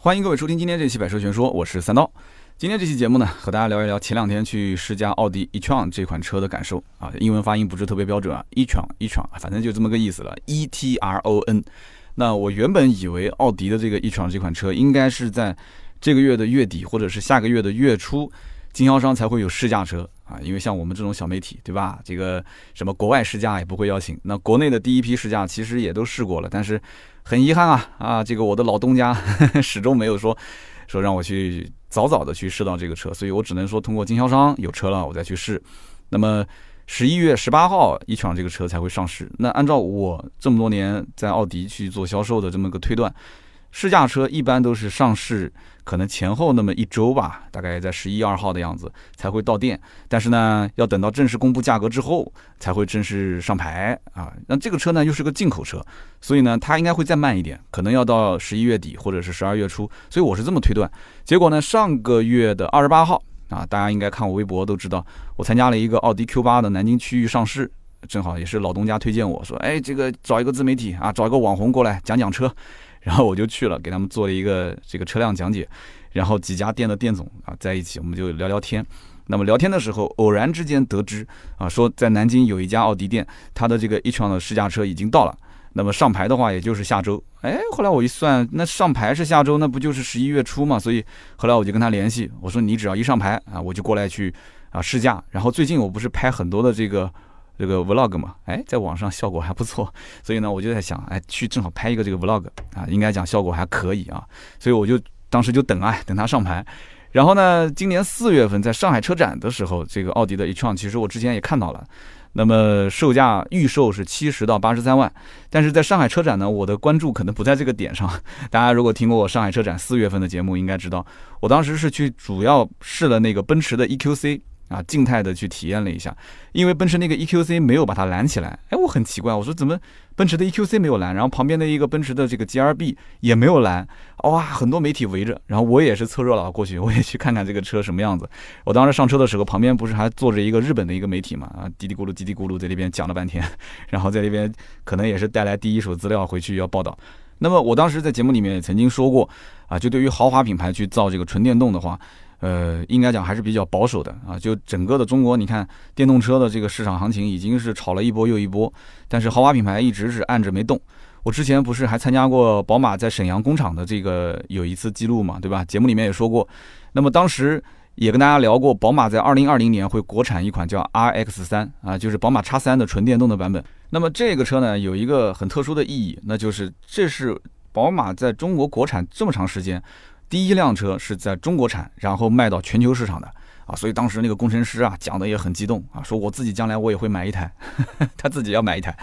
欢迎各位收听今天这期《百车全说》，我是三刀。今天这期节目呢，和大家聊一聊前两天去试驾奥迪 e-tron 这款车的感受啊。英文发音不是特别标准啊，e-tron e-tron，反正就这么个意思了，e t r o n。那我原本以为奥迪的这个 e-tron 这款车应该是在这个月的月底或者是下个月的月初，经销商才会有试驾车啊。因为像我们这种小媒体，对吧？这个什么国外试驾也不会邀请，那国内的第一批试驾其实也都试过了，但是。很遗憾啊啊，这个我的老东家 始终没有说说让我去早早的去试到这个车，所以我只能说通过经销商有车了我再去试。那么十一月十八号一场这个车才会上市。那按照我这么多年在奥迪去做销售的这么个推断。试驾车一般都是上市可能前后那么一周吧，大概在十一二号的样子才会到店。但是呢，要等到正式公布价格之后才会正式上牌啊。那这个车呢又是个进口车，所以呢它应该会再慢一点，可能要到十一月底或者是十二月初。所以我是这么推断。结果呢，上个月的二十八号啊，大家应该看我微博都知道，我参加了一个奥迪 Q 八的南京区域上市，正好也是老东家推荐我说，哎，这个找一个自媒体啊，找一个网红过来讲讲车。然后我就去了，给他们做了一个这个车辆讲解，然后几家店的店总啊在一起，我们就聊聊天。那么聊天的时候，偶然之间得知啊，说在南京有一家奥迪店，他的这个 e-tron 的试驾车已经到了。那么上牌的话，也就是下周。哎，后来我一算，那上牌是下周，那不就是十一月初嘛？所以后来我就跟他联系，我说你只要一上牌啊，我就过来去啊试驾。然后最近我不是拍很多的这个。这个 vlog 嘛，哎，在网上效果还不错，所以呢，我就在想，哎，去正好拍一个这个 vlog 啊，应该讲效果还可以啊，所以我就当时就等啊，等它上牌。然后呢，今年四月份在上海车展的时候，这个奥迪的 e-tron 其实我之前也看到了，那么售价预售是七十到八十三万，但是在上海车展呢，我的关注可能不在这个点上。大家如果听过我上海车展四月份的节目，应该知道，我当时是去主要试了那个奔驰的 EQC。啊，静态的去体验了一下，因为奔驰那个 EQC 没有把它拦起来，哎，我很奇怪，我说怎么奔驰的 EQC 没有拦，然后旁边的一个奔驰的这个 GRB 也没有拦，哇，很多媒体围着，然后我也是凑热闹过去，我也去看看这个车什么样子。我当时上车的时候，旁边不是还坐着一个日本的一个媒体嘛，啊，嘀嘀咕噜嘀嘀咕噜在那边讲了半天，然后在那边可能也是带来第一手资料回去要报道。那么我当时在节目里面也曾经说过，啊，就对于豪华品牌去造这个纯电动的话。呃，应该讲还是比较保守的啊。就整个的中国，你看电动车的这个市场行情已经是炒了一波又一波，但是豪华品牌一直是按着没动。我之前不是还参加过宝马在沈阳工厂的这个有一次记录嘛，对吧？节目里面也说过。那么当时也跟大家聊过，宝马在二零二零年会国产一款叫 RX 三啊，就是宝马叉三的纯电动的版本。那么这个车呢，有一个很特殊的意义，那就是这是宝马在中国国产这么长时间。第一辆车是在中国产，然后卖到全球市场的啊，所以当时那个工程师啊讲的也很激动啊，说我自己将来我也会买一台，他自己要买一台。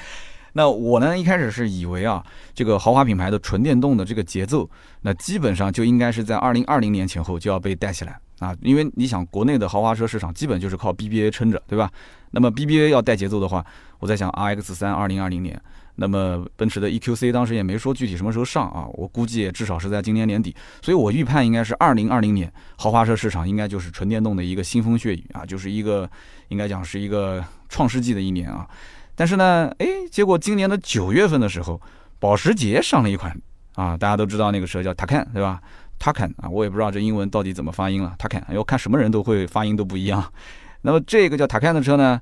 那我呢一开始是以为啊，这个豪华品牌的纯电动的这个节奏，那基本上就应该是在二零二零年前后就要被带起来啊，因为你想国内的豪华车市场基本就是靠 BBA 撑着，对吧？那么 BBA 要带节奏的话，我在想 RX 三二零二零年。那么奔驰的 EQC 当时也没说具体什么时候上啊，我估计也至少是在今年年底，所以我预判应该是二零二零年豪华车市场应该就是纯电动的一个腥风血雨啊，就是一个应该讲是一个创世纪的一年啊。但是呢，哎，结果今年的九月份的时候，保时捷上了一款啊，大家都知道那个车叫 Taycan 对吧？Taycan 啊，我也不知道这英文到底怎么发音了，Taycan，我看什么人都会发音都不一样。那么这个叫 Taycan 的车呢，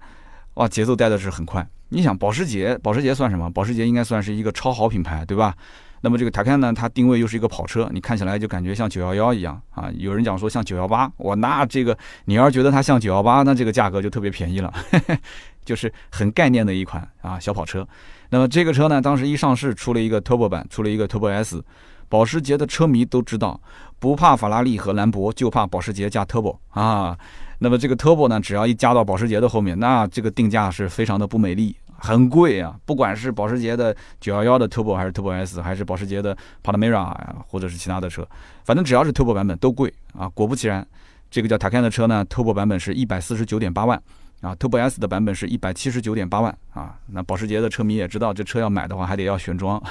哇，节奏带的是很快。你想保时捷，保时捷算什么？保时捷应该算是一个超豪品牌，对吧？那么这个塔看呢，它定位又是一个跑车，你看起来就感觉像九幺幺一样啊。有人讲说像九幺八，哇，那这个你要是觉得它像九幺八，那这个价格就特别便宜了，就是很概念的一款啊小跑车。那么这个车呢，当时一上市出了一个 Turbo 版，出了一个 Turbo S，保时捷的车迷都知道，不怕法拉利和兰博，就怕保时捷加 Turbo 啊。那么这个 Turbo 呢，只要一加到保时捷的后面，那这个定价是非常的不美丽。很贵啊！不管是保时捷的911的 Turbo 还是 Turbo S，还是保时捷的 Panamera 啊或者是其他的车，反正只要是 Turbo 版本都贵啊！果不其然，这个叫 Taycan 的车呢，Turbo 版本是一百四十九点八万啊，Turbo S 的版本是一百七十九点八万啊。那保时捷的车迷也知道，这车要买的话还得要选装，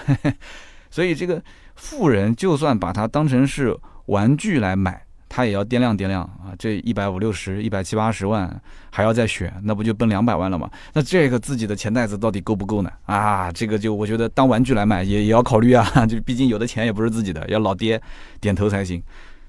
所以这个富人就算把它当成是玩具来买。他也要掂量掂量啊，这一百五六十、一百七八十万还要再选，那不就奔两百万了吗？那这个自己的钱袋子到底够不够呢？啊，这个就我觉得当玩具来买也也要考虑啊，就毕竟有的钱也不是自己的，要老爹点头才行。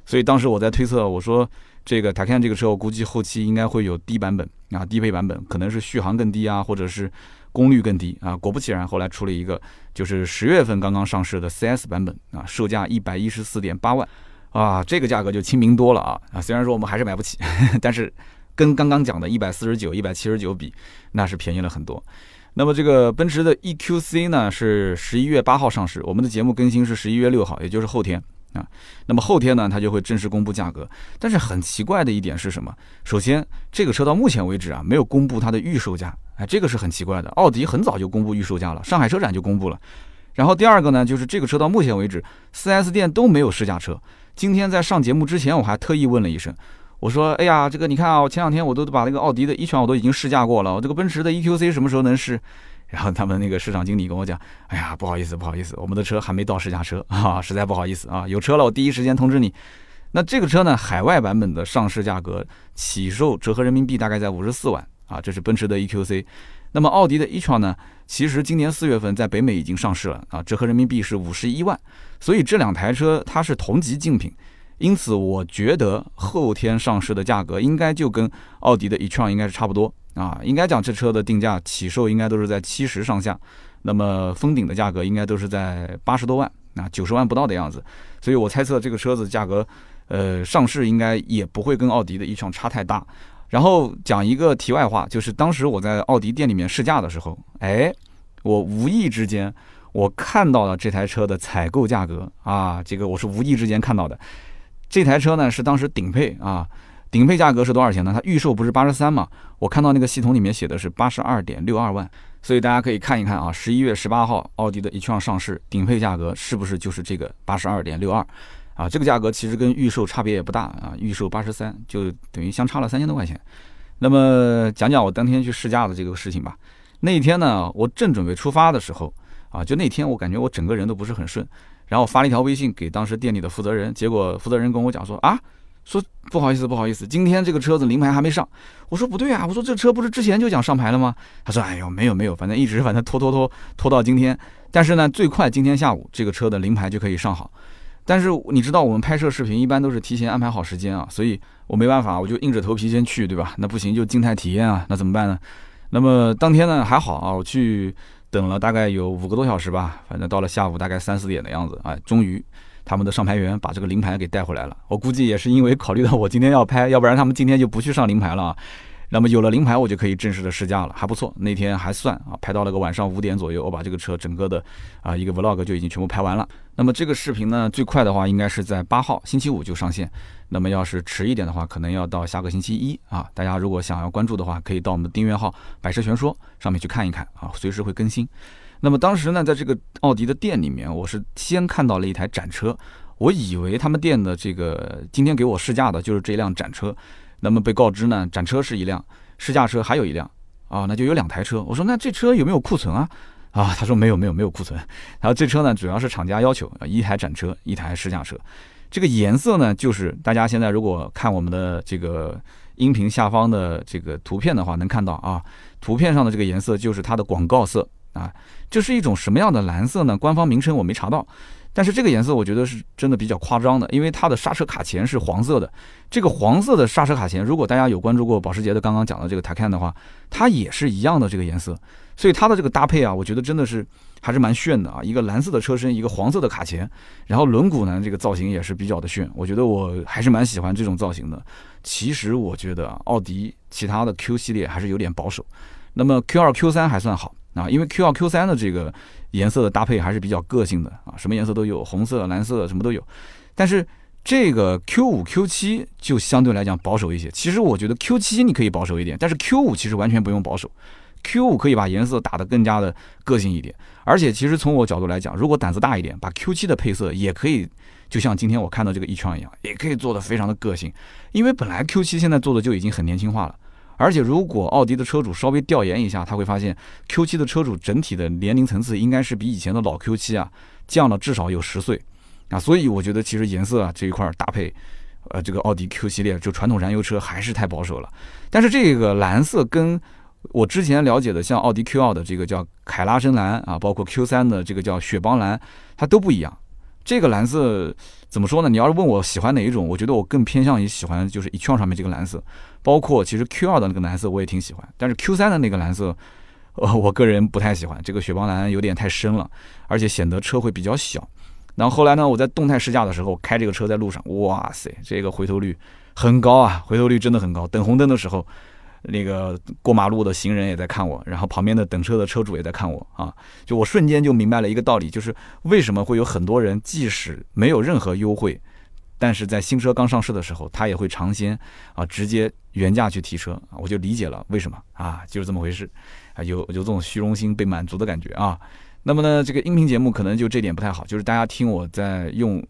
所以当时我在推测，我说这个 Taycan 这个车，我估计后期应该会有低版本啊，低配版本，可能是续航更低啊，或者是功率更低啊。果不其然，后来出了一个就是十月份刚刚上市的 CS 版本啊，售价一百一十四点八万。啊，这个价格就亲民多了啊！啊，虽然说我们还是买不起，但是跟刚刚讲的一百四十九、一百七十九比，那是便宜了很多。那么这个奔驰的 EQC 呢，是十一月八号上市，我们的节目更新是十一月六号，也就是后天啊。那么后天呢，它就会正式公布价格。但是很奇怪的一点是什么？首先，这个车到目前为止啊，没有公布它的预售价，哎，这个是很奇怪的。奥迪很早就公布预售价了，上海车展就公布了。然后第二个呢，就是这个车到目前为止，4S 店都没有试驾车。今天在上节目之前，我还特意问了一声，我说：“哎呀，这个你看啊，我前两天我都把那个奥迪的 e 拳我都已经试驾过了，我这个奔驰的 EQC 什么时候能试？”然后他们那个市场经理跟我讲：“哎呀，不好意思，不好意思，我们的车还没到试驾车 啊，实在不好意思啊，有车了我第一时间通知你。”那这个车呢，海外版本的上市价格起售折合人民币大概在五十四万啊，这是奔驰的 EQC。那么奥迪的 e-tron 呢？其实今年四月份在北美已经上市了啊，折合人民币是五十一万，所以这两台车它是同级竞品，因此我觉得后天上市的价格应该就跟奥迪的 e-tron 应该是差不多啊，应该讲这车的定价起售应该都是在七十上下，那么封顶的价格应该都是在八十多万啊，九十万不到的样子，所以我猜测这个车子价格，呃，上市应该也不会跟奥迪的 e-tron 差太大。然后讲一个题外话，就是当时我在奥迪店里面试驾的时候，哎，我无意之间我看到了这台车的采购价格啊，这个我是无意之间看到的。这台车呢是当时顶配啊，顶配价格是多少钱呢？它预售不是八十三嘛？我看到那个系统里面写的是八十二点六二万，所以大家可以看一看啊，十一月十八号奥迪的 e-tron 上市，顶配价格是不是就是这个八十二点六二？啊，这个价格其实跟预售差别也不大啊，预售八十三，就等于相差了三千多块钱。那么讲讲我当天去试驾的这个事情吧。那一天呢，我正准备出发的时候，啊，就那天我感觉我整个人都不是很顺，然后发了一条微信给当时店里的负责人，结果负责人跟我讲说啊，说不好意思不好意思，今天这个车子临牌还没上。我说不对啊，我说这车不是之前就讲上牌了吗？他说哎呦没有没有，反正一直反正拖拖拖拖到今天，但是呢最快今天下午这个车的临牌就可以上好。但是你知道我们拍摄视频一般都是提前安排好时间啊，所以我没办法，我就硬着头皮先去，对吧？那不行就静态体验啊，那怎么办呢？那么当天呢还好啊，我去等了大概有五个多小时吧，反正到了下午大概三四点的样子，哎，终于他们的上牌员把这个临牌给带回来了。我估计也是因为考虑到我今天要拍，要不然他们今天就不去上临牌了啊。那么有了临牌，我就可以正式的试驾了，还不错。那天还算啊，拍到了个晚上五点左右，我把这个车整个的啊一个 vlog 就已经全部拍完了。那么这个视频呢，最快的话应该是在八号星期五就上线。那么要是迟一点的话，可能要到下个星期一啊。大家如果想要关注的话，可以到我们的订阅号“百车全说”上面去看一看啊，随时会更新。那么当时呢，在这个奥迪的店里面，我是先看到了一台展车，我以为他们店的这个今天给我试驾的就是这辆展车。那么被告知呢，展车是一辆，试驾车还有一辆，啊，那就有两台车。我说那这车有没有库存啊？啊，他说没有没有没有库存。然后这车呢，主要是厂家要求啊一台展车，一台试驾车。这个颜色呢，就是大家现在如果看我们的这个音频下方的这个图片的话，能看到啊，图片上的这个颜色就是它的广告色啊。这是一种什么样的蓝色呢？官方名称我没查到。但是这个颜色我觉得是真的比较夸张的，因为它的刹车卡钳是黄色的。这个黄色的刹车卡钳，如果大家有关注过保时捷的刚刚讲的这个 Taycan 的话，它也是一样的这个颜色。所以它的这个搭配啊，我觉得真的是还是蛮炫的啊！一个蓝色的车身，一个黄色的卡钳，然后轮毂呢这个造型也是比较的炫。我觉得我还是蛮喜欢这种造型的。其实我觉得奥迪其他的 Q 系列还是有点保守，那么 Q 二、Q 三还算好啊，因为 Q 二、Q 三的这个。颜色的搭配还是比较个性的啊，什么颜色都有，红色、蓝色什么都有。但是这个 Q 五、Q 七就相对来讲保守一些。其实我觉得 Q 七你可以保守一点，但是 Q 五其实完全不用保守。Q 五可以把颜色打得更加的个性一点。而且其实从我角度来讲，如果胆子大一点，把 Q 七的配色也可以，就像今天我看到这个一圈一样，也可以做得非常的个性。因为本来 Q 七现在做的就已经很年轻化了。而且，如果奥迪的车主稍微调研一下，他会发现 Q7 的车主整体的年龄层次应该是比以前的老 Q7 啊降了至少有十岁啊。所以我觉得其实颜色啊这一块搭配，呃，这个奥迪 Q 系列就传统燃油车还是太保守了。但是这个蓝色跟我之前了解的像奥迪 Q 二的这个叫凯拉深蓝啊，包括 Q 三的这个叫雪邦蓝，它都不一样。这个蓝色怎么说呢？你要是问我喜欢哪一种，我觉得我更偏向于喜欢就是 e-tron 上面这个蓝色，包括其实 Q 二的那个蓝色我也挺喜欢，但是 Q 三的那个蓝色，呃，我个人不太喜欢，这个雪邦蓝有点太深了，而且显得车会比较小。然后后来呢，我在动态试驾的时候开这个车在路上，哇塞，这个回头率很高啊，回头率真的很高。等红灯的时候。那个过马路的行人也在看我，然后旁边的等车的车主也在看我啊！就我瞬间就明白了一个道理，就是为什么会有很多人即使没有任何优惠，但是在新车刚上市的时候，他也会尝鲜啊，直接原价去提车啊！我就理解了为什么啊，就是这么回事啊，有有这种虚荣心被满足的感觉啊。那么呢，这个音频节目可能就这点不太好，就是大家听我在用。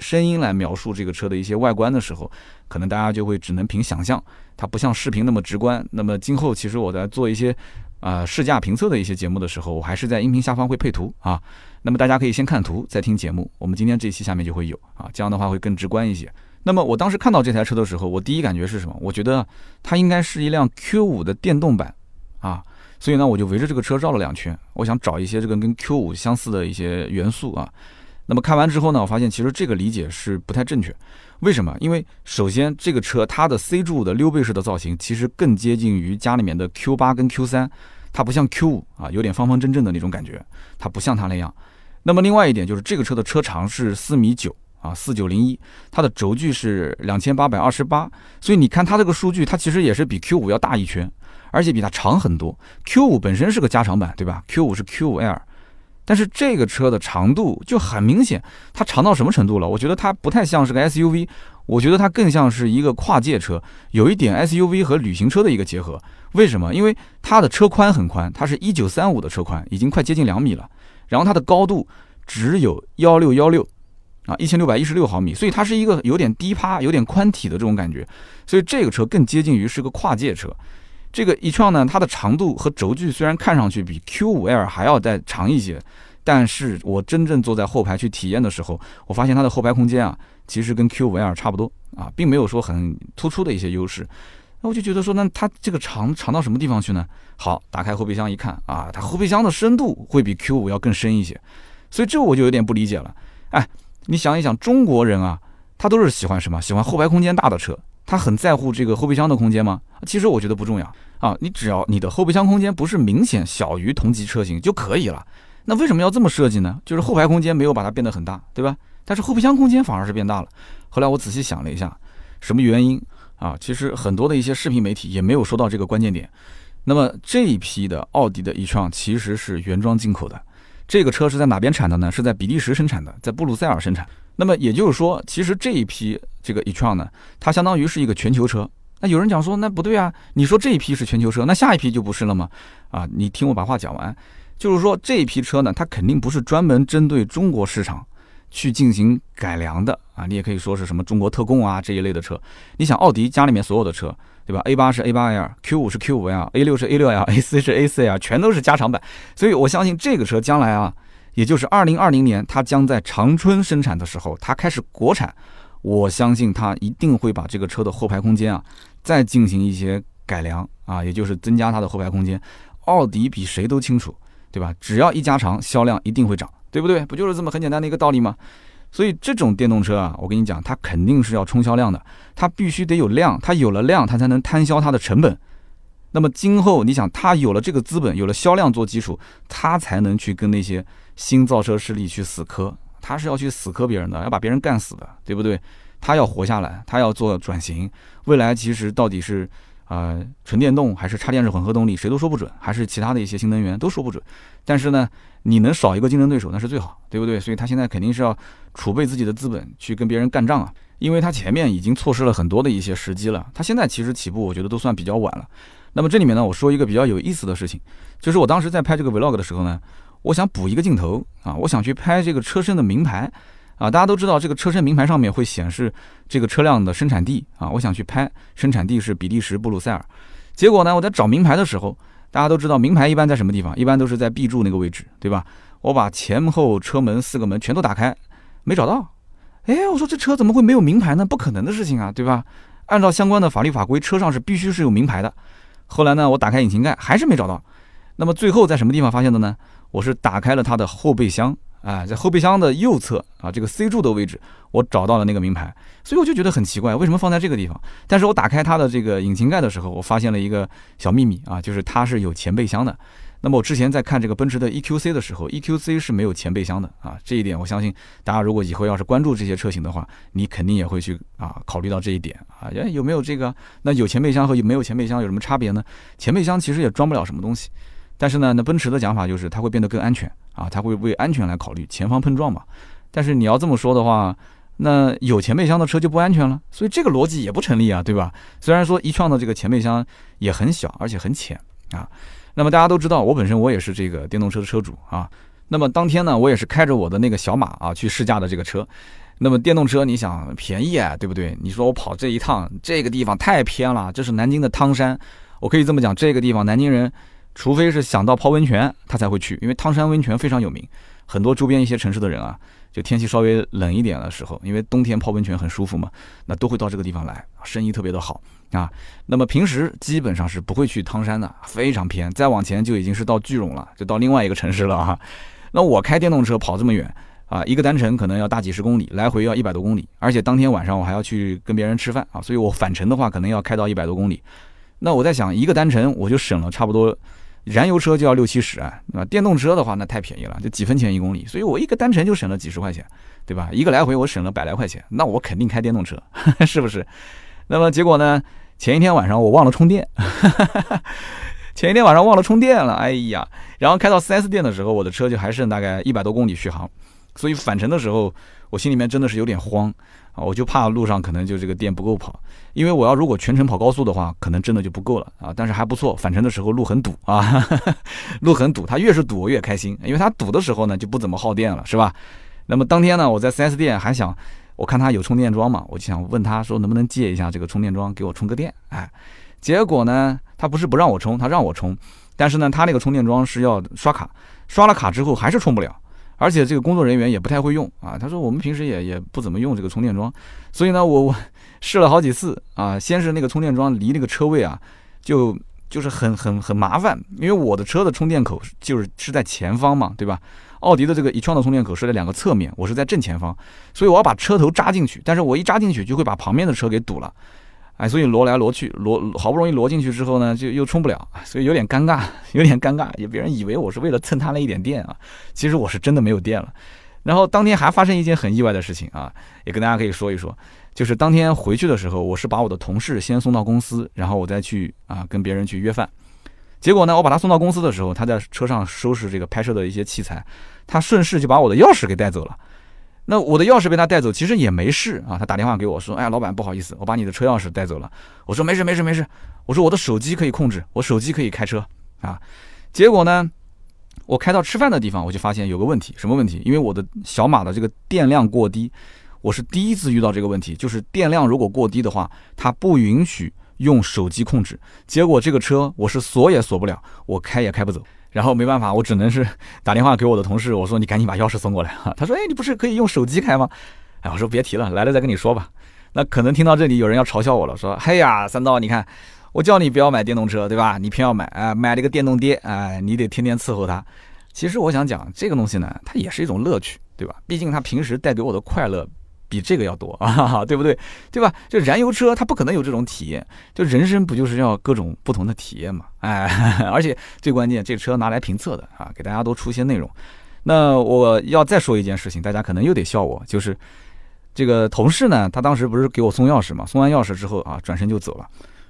声音来描述这个车的一些外观的时候，可能大家就会只能凭想象，它不像视频那么直观。那么今后其实我在做一些啊试驾评测的一些节目的时候，我还是在音频下方会配图啊。那么大家可以先看图再听节目。我们今天这期下面就会有啊，这样的话会更直观一些。那么我当时看到这台车的时候，我第一感觉是什么？我觉得它应该是一辆 Q5 的电动版啊，所以呢我就围着这个车绕了两圈，我想找一些这个跟 Q5 相似的一些元素啊。那么看完之后呢，我发现其实这个理解是不太正确。为什么？因为首先这个车它的 C 柱的溜背式的造型其实更接近于家里面的 Q 八跟 Q 三，它不像 Q 五啊，有点方方正正的那种感觉，它不像它那样。那么另外一点就是这个车的车长是四米九啊，四九零一，它的轴距是两千八百二十八，所以你看它这个数据，它其实也是比 Q 五要大一圈，而且比它长很多。Q 五本身是个加长版，对吧？Q 五是 Q 五 L。但是这个车的长度就很明显，它长到什么程度了？我觉得它不太像是个 SUV，我觉得它更像是一个跨界车，有一点 SUV 和旅行车的一个结合。为什么？因为它的车宽很宽，它是一九三五的车宽，已经快接近两米了。然后它的高度只有幺六幺六啊，一千六百一十六毫米，所以它是一个有点低趴、有点宽体的这种感觉。所以这个车更接近于是个跨界车。这个 e-tron 呢，它的长度和轴距虽然看上去比 Q5L 还要再长一些，但是我真正坐在后排去体验的时候，我发现它的后排空间啊，其实跟 Q5L 差不多啊，并没有说很突出的一些优势。那我就觉得说，那它这个长长到什么地方去呢？好，打开后备箱一看啊，它后备箱的深度会比 Q5 要更深一些，所以这我就有点不理解了。哎，你想一想，中国人啊，他都是喜欢什么？喜欢后排空间大的车。他很在乎这个后备箱的空间吗？其实我觉得不重要啊，你只要你的后备箱空间不是明显小于同级车型就可以了。那为什么要这么设计呢？就是后排空间没有把它变得很大，对吧？但是后备箱空间反而是变大了。后来我仔细想了一下，什么原因啊？其实很多的一些视频媒体也没有说到这个关键点。那么这一批的奥迪的 e-tron 其实是原装进口的，这个车是在哪边产的呢？是在比利时生产的，在布鲁塞尔生产。那么也就是说，其实这一批这个 e-tron 呢，它相当于是一个全球车。那有人讲说，那不对啊，你说这一批是全球车，那下一批就不是了吗？啊，你听我把话讲完，就是说这一批车呢，它肯定不是专门针对中国市场去进行改良的啊。你也可以说是什么中国特供啊这一类的车。你想，奥迪家里面所有的车，对吧？A 八是 A 八 L，Q 五是 Q 五 L，A 六是 A 六 L，A 四是 A 四 L，全都是加长版。所以我相信这个车将来啊。也就是二零二零年，它将在长春生产的时候，它开始国产，我相信它一定会把这个车的后排空间啊，再进行一些改良啊，也就是增加它的后排空间。奥迪比谁都清楚，对吧？只要一加长，销量一定会涨，对不对？不就是这么很简单的一个道理吗？所以这种电动车啊，我跟你讲，它肯定是要冲销量的，它必须得有量，它有了量，它才能摊销它的成本。那么今后你想，它有了这个资本，有了销量做基础，它才能去跟那些。新造车势力去死磕，他是要去死磕别人的，要把别人干死的，对不对？他要活下来，他要做转型。未来其实到底是啊纯电动还是插电式混合动力，谁都说不准，还是其他的一些新能源都说不准。但是呢，你能少一个竞争对手那是最好，对不对？所以他现在肯定是要储备自己的资本去跟别人干仗啊，因为他前面已经错失了很多的一些时机了。他现在其实起步，我觉得都算比较晚了。那么这里面呢，我说一个比较有意思的事情，就是我当时在拍这个 vlog 的时候呢。我想补一个镜头啊，我想去拍这个车身的名牌啊，大家都知道这个车身名牌上面会显示这个车辆的生产地啊，我想去拍生产地是比利时布鲁塞尔。结果呢，我在找名牌的时候，大家都知道名牌一般在什么地方？一般都是在 B 柱那个位置，对吧？我把前后车门四个门全都打开，没找到。哎，我说这车怎么会没有名牌呢？不可能的事情啊，对吧？按照相关的法律法规，车上是必须是有名牌的。后来呢，我打开引擎盖还是没找到。那么最后在什么地方发现的呢？我是打开了它的后备箱，啊，在后备箱的右侧啊，这个 C 柱的位置，我找到了那个名牌。所以我就觉得很奇怪，为什么放在这个地方？但是我打开它的这个引擎盖的时候，我发现了一个小秘密啊，就是它是有前备箱的。那么我之前在看这个奔驰的 EQC 的时候，EQC 是没有前备箱的啊，这一点我相信大家如果以后要是关注这些车型的话，你肯定也会去啊考虑到这一点啊，哎有没有这个？那有前备箱和没有前备箱有什么差别呢？前备箱其实也装不了什么东西，但是呢，那奔驰的讲法就是它会变得更安全啊，它会为安全来考虑，前方碰撞嘛。但是你要这么说的话，那有前备箱的车就不安全了，所以这个逻辑也不成立啊，对吧？虽然说一创的这个前备箱也很小，而且很浅啊。那么大家都知道，我本身我也是这个电动车的车主啊。那么当天呢，我也是开着我的那个小马啊去试驾的这个车。那么电动车，你想便宜啊，对不对？你说我跑这一趟，这个地方太偏了，这是南京的汤山。我可以这么讲，这个地方南京人，除非是想到泡温泉，他才会去，因为汤山温泉非常有名。很多周边一些城市的人啊，就天气稍微冷一点的时候，因为冬天泡温泉很舒服嘛，那都会到这个地方来，生意特别的好。啊，那么平时基本上是不会去汤山的，非常偏。再往前就已经是到句容了，就到另外一个城市了哈。那我开电动车跑这么远啊，一个单程可能要大几十公里，来回要一百多公里，而且当天晚上我还要去跟别人吃饭啊，所以我返程的话可能要开到一百多公里。那我在想，一个单程我就省了差不多，燃油车就要六七十啊，那电动车的话那太便宜了，就几分钱一公里，所以我一个单程就省了几十块钱，对吧？一个来回我省了百来块钱，那我肯定开电动车，是不是？那么结果呢？前一天晚上我忘了充电，前一天晚上忘了充电了，哎呀！然后开到 4S 店的时候，我的车就还剩大概一百多公里续航，所以返程的时候，我心里面真的是有点慌我就怕路上可能就这个电不够跑，因为我要如果全程跑高速的话，可能真的就不够了啊！但是还不错，返程的时候路很堵啊，路很堵，它越是堵我越开心，因为它堵的时候呢就不怎么耗电了，是吧？那么当天呢，我在 4S 店还想。我看他有充电桩嘛，我就想问他说能不能借一下这个充电桩给我充个电，哎，结果呢，他不是不让我充，他让我充，但是呢，他那个充电桩是要刷卡，刷了卡之后还是充不了，而且这个工作人员也不太会用啊，他说我们平时也也不怎么用这个充电桩，所以呢，我我 试了好几次啊，先是那个充电桩离那个车位啊，就就是很很很麻烦，因为我的车的充电口就是是在前方嘛，对吧？奥迪的这个一创的充电口是在两个侧面，我是在正前方，所以我要把车头扎进去，但是我一扎进去就会把旁边的车给堵了，哎，所以挪来挪去，挪好不容易挪进去之后呢，就又充不了，所以有点尴尬，有点尴尬，也别人以为我是为了蹭他那一点电啊，其实我是真的没有电了。然后当天还发生一件很意外的事情啊，也跟大家可以说一说，就是当天回去的时候，我是把我的同事先送到公司，然后我再去啊跟别人去约饭。结果呢，我把他送到公司的时候，他在车上收拾这个拍摄的一些器材，他顺势就把我的钥匙给带走了。那我的钥匙被他带走，其实也没事啊。他打电话给我说：“哎呀，老板，不好意思，我把你的车钥匙带走了。”我说：“没事，没事，没事。”我说：“我的手机可以控制，我手机可以开车啊。”结果呢，我开到吃饭的地方，我就发现有个问题，什么问题？因为我的小马的这个电量过低，我是第一次遇到这个问题，就是电量如果过低的话，它不允许。用手机控制，结果这个车我是锁也锁不了，我开也开不走，然后没办法，我只能是打电话给我的同事，我说你赶紧把钥匙送过来哈。他说，哎，你不是可以用手机开吗？哎，我说别提了，来了再跟你说吧。那可能听到这里有人要嘲笑我了，说，嘿呀，三刀，你看我叫你不要买电动车，对吧？你偏要买，哎，买了个电动爹，哎，你得天天伺候他。其实我想讲这个东西呢，它也是一种乐趣，对吧？毕竟它平时带给我的快乐。比这个要多 啊，对不对？对吧？就燃油车，它不可能有这种体验。就人生不就是要各种不同的体验嘛？哎，而且最关键，这车拿来评测的啊，给大家都出些内容。那我要再说一件事情，大家可能又得笑我，就是这个同事呢，他当时不是给我送钥匙嘛？送完钥匙之后啊，转身就走了。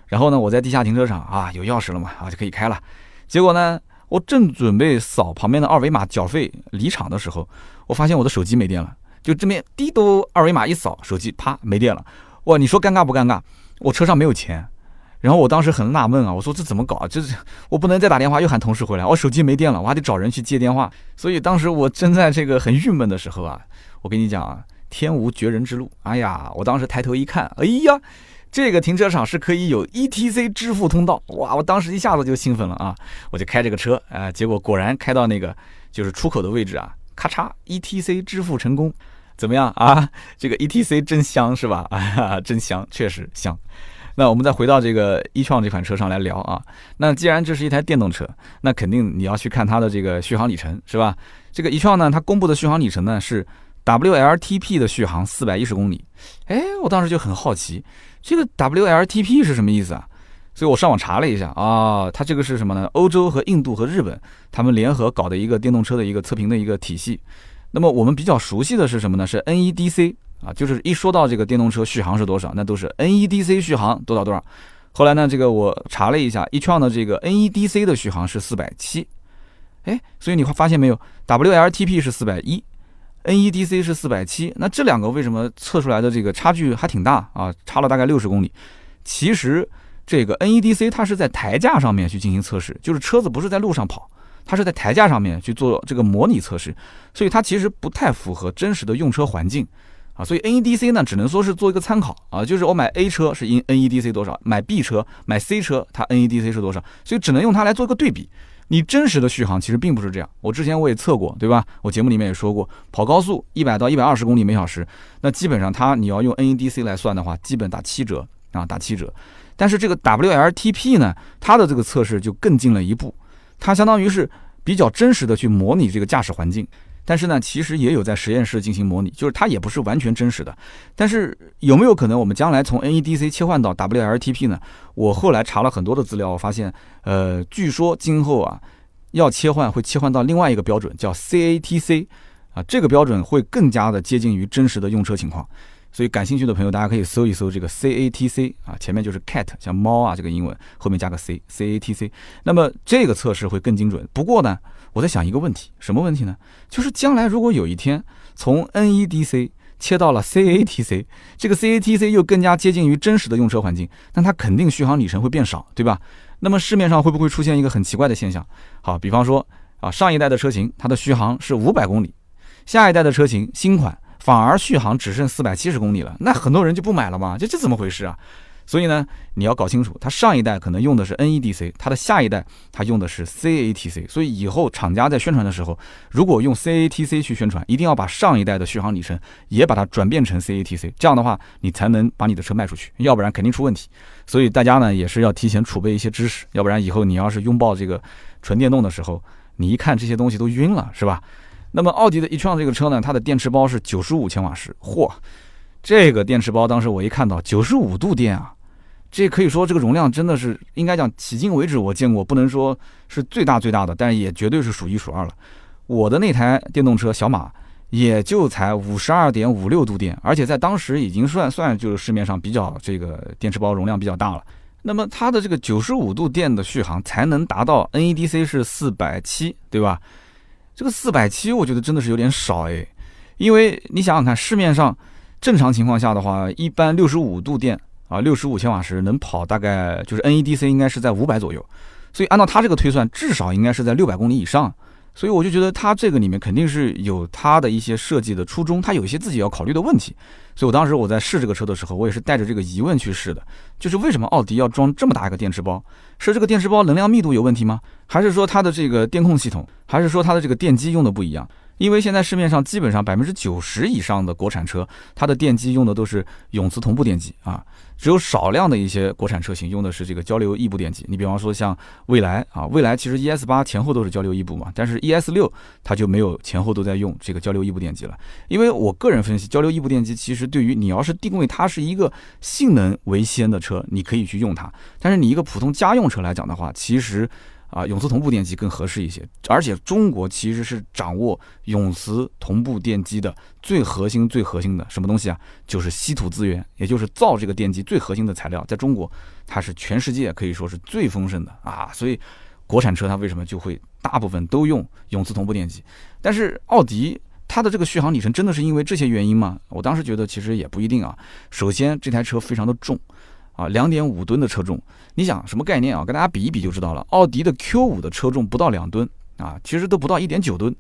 然后呢，我在地下停车场啊，有钥匙了嘛，啊就可以开了。结果呢，我正准备扫旁边的二维码缴费离场的时候，我发现我的手机没电了。就这边滴嘟二维码一扫，手机啪没电了，哇！你说尴尬不尴尬？我车上没有钱，然后我当时很纳闷啊，我说这怎么搞啊？这是我不能再打电话又喊同事回来，我手机没电了，我还得找人去接电话。所以当时我正在这个很郁闷的时候啊，我跟你讲啊，天无绝人之路。哎呀，我当时抬头一看，哎呀，这个停车场是可以有 ETC 支付通道，哇！我当时一下子就兴奋了啊，我就开这个车，哎，结果果然开到那个就是出口的位置啊。咔嚓，ETC 支付成功，怎么样啊？这个 E T C 真香是吧？哎 呀，真香，确实香。那我们再回到这个一创这款车上来聊啊。那既然这是一台电动车，那肯定你要去看它的这个续航里程是吧？这个一创呢，它公布的续航里程呢是 W L T P 的续航四百一十公里。哎，我当时就很好奇，这个 W L T P 是什么意思啊？所以我上网查了一下啊，它这个是什么呢？欧洲和印度和日本他们联合搞的一个电动车的一个测评的一个体系。那么我们比较熟悉的是什么呢？是 NEDC 啊，就是一说到这个电动车续航是多少，那都是 NEDC 续航多少多少。后来呢，这个我查了一下，e-tron 的这个 NEDC 的续航是四百七。哎，所以你会发现没有，WLTP 是四百一，NEDC 是四百七，那这两个为什么测出来的这个差距还挺大啊？差了大概六十公里。其实这个 NEDC 它是在台架上面去进行测试，就是车子不是在路上跑。它是在台架上面去做这个模拟测试，所以它其实不太符合真实的用车环境啊。所以 NEDC 呢，只能说是做一个参考啊。就是我买 A 车是 N NEDC 多少，买 B 车买 C 车它 NEDC 是多少，所以只能用它来做一个对比。你真实的续航其实并不是这样。我之前我也测过，对吧？我节目里面也说过，跑高速一百到一百二十公里每小时，那基本上它你要用 NEDC 来算的话，基本打七折啊，打七折。但是这个 WLTP 呢，它的这个测试就更进了一步。它相当于是比较真实的去模拟这个驾驶环境，但是呢，其实也有在实验室进行模拟，就是它也不是完全真实的。但是有没有可能我们将来从 NEDC 切换到 WLTP 呢？我后来查了很多的资料，我发现，呃，据说今后啊要切换会切换到另外一个标准，叫 CATC，啊，这个标准会更加的接近于真实的用车情况。所以感兴趣的朋友，大家可以搜一搜这个 CATC 啊，前面就是 cat，像猫啊这个英文，后面加个 C，CATC。那么这个测试会更精准。不过呢，我在想一个问题，什么问题呢？就是将来如果有一天从 NEDC 切到了 CATC，这个 CATC 又更加接近于真实的用车环境，那它肯定续航里程会变少，对吧？那么市面上会不会出现一个很奇怪的现象？好，比方说啊，上一代的车型它的续航是五百公里，下一代的车型新款。反而续航只剩四百七十公里了，那很多人就不买了嘛？这这怎么回事啊？所以呢，你要搞清楚，它上一代可能用的是 NEDC，它的下一代它用的是 CATC。所以以后厂家在宣传的时候，如果用 CATC 去宣传，一定要把上一代的续航里程也把它转变成 CATC，这样的话你才能把你的车卖出去，要不然肯定出问题。所以大家呢也是要提前储备一些知识，要不然以后你要是拥抱这个纯电动的时候，你一看这些东西都晕了，是吧？那么奥迪的 e-tron 这个车呢，它的电池包是九十五千瓦时。嚯，这个电池包当时我一看到九十五度电啊，这可以说这个容量真的是应该讲迄今为止我见过不能说是最大最大的，但也绝对是数一数二了。我的那台电动车小马也就才五十二点五六度电，而且在当时已经算算就是市面上比较这个电池包容量比较大了。那么它的这个九十五度电的续航才能达到 NEDC 是四百七，对吧？这个四百七，我觉得真的是有点少哎，因为你想想看，市面上正常情况下的话，一般六十五度电啊，六十五千瓦时能跑大概就是 NEDC 应该是在五百左右，所以按照它这个推算，至少应该是在六百公里以上。所以我就觉得它这个里面肯定是有它的一些设计的初衷，它有一些自己要考虑的问题。所以我当时我在试这个车的时候，我也是带着这个疑问去试的，就是为什么奥迪要装这么大一个电池包？是这个电池包能量密度有问题吗？还是说它的这个电控系统？还是说它的这个电机用的不一样？因为现在市面上基本上百分之九十以上的国产车，它的电机用的都是永磁同步电机啊，只有少量的一些国产车型用的是这个交流异步电机。你比方说像蔚来啊，蔚来其实 ES 八前后都是交流异步嘛，但是 ES 六它就没有前后都在用这个交流异步电机了。因为我个人分析，交流异步电机其实对于你要是定位它是一个性能为先的车，你可以去用它，但是你一个普通家用车来讲的话，其实。啊，永磁同步电机更合适一些，而且中国其实是掌握永磁同步电机的最核心、最核心的什么东西啊？就是稀土资源，也就是造这个电机最核心的材料，在中国它是全世界可以说是最丰盛的啊。所以国产车它为什么就会大部分都用永磁同步电机？但是奥迪它的这个续航里程真的是因为这些原因吗？我当时觉得其实也不一定啊。首先这台车非常的重。啊，两点五吨的车重，你想什么概念啊？跟大家比一比就知道了。奥迪的 Q 五的车重不到两吨啊，其实都不到一点九吨。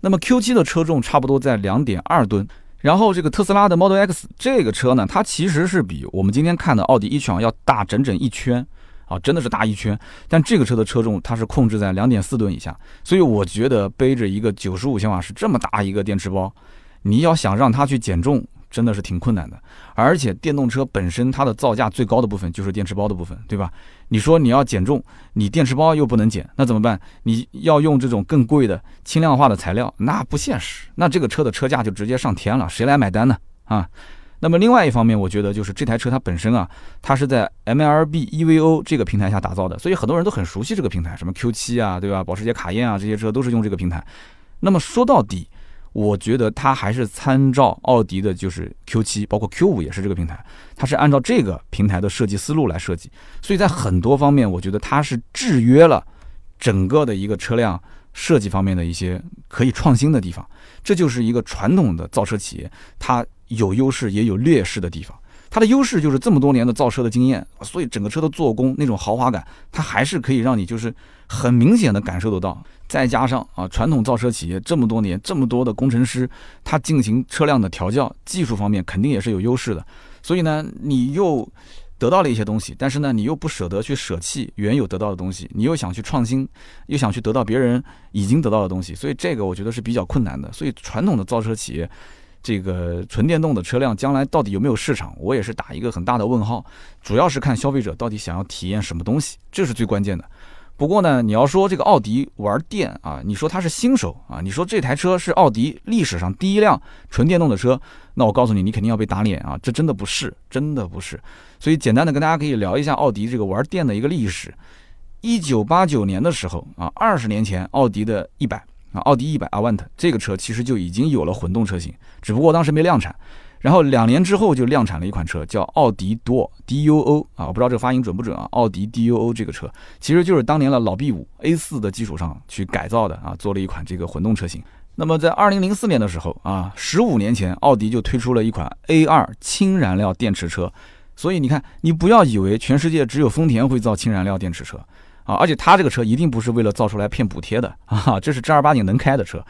那么 Q 七的车重差不多在两点二吨。然后这个特斯拉的 Model X 这个车呢，它其实是比我们今天看的奥迪 E 窗要大整整一圈啊，真的是大一圈。但这个车的车重它是控制在两点四吨以下，所以我觉得背着一个九十五千瓦时这么大一个电池包。你要想让它去减重，真的是挺困难的。而且电动车本身它的造价最高的部分就是电池包的部分，对吧？你说你要减重，你电池包又不能减，那怎么办？你要用这种更贵的轻量化的材料，那不现实。那这个车的车价就直接上天了，谁来买单呢？啊？那么另外一方面，我觉得就是这台车它本身啊，它是在 MLB EVO 这个平台下打造的，所以很多人都很熟悉这个平台，什么 Q7 啊，对吧？保时捷卡宴啊，这些车都是用这个平台。那么说到底，我觉得它还是参照奥迪的，就是 Q7，包括 Q5 也是这个平台，它是按照这个平台的设计思路来设计，所以在很多方面，我觉得它是制约了整个的一个车辆设计方面的一些可以创新的地方。这就是一个传统的造车企业，它。有优势也有劣势的地方，它的优势就是这么多年的造车的经验，所以整个车的做工那种豪华感，它还是可以让你就是很明显的感受得到。再加上啊，传统造车企业这么多年这么多的工程师，他进行车辆的调教，技术方面肯定也是有优势的。所以呢，你又得到了一些东西，但是呢，你又不舍得去舍弃原有得到的东西，你又想去创新，又想去得到别人已经得到的东西，所以这个我觉得是比较困难的。所以传统的造车企业。这个纯电动的车辆将来到底有没有市场，我也是打一个很大的问号。主要是看消费者到底想要体验什么东西，这是最关键的。不过呢，你要说这个奥迪玩电啊，你说他是新手啊，你说这台车是奥迪历史上第一辆纯电动的车，那我告诉你，你肯定要被打脸啊！这真的不是，真的不是。所以简单的跟大家可以聊一下奥迪这个玩电的一个历史。一九八九年的时候啊，二十年前，奥迪的一百。啊，奥迪一百 Avant 这个车其实就已经有了混动车型，只不过当时没量产。然后两年之后就量产了一款车，叫奥迪 Duo Duo 啊，我不知道这个发音准不准啊。奥迪 Duo 这个车其实就是当年的老 B 五 A 四的基础上去改造的啊，做了一款这个混动车型。那么在二零零四年的时候啊，十五年前奥迪就推出了一款 A 二氢燃料电池车。所以你看，你不要以为全世界只有丰田会造氢燃料电池车。啊，而且它这个车一定不是为了造出来骗补贴的啊，这是正儿八经能开的车。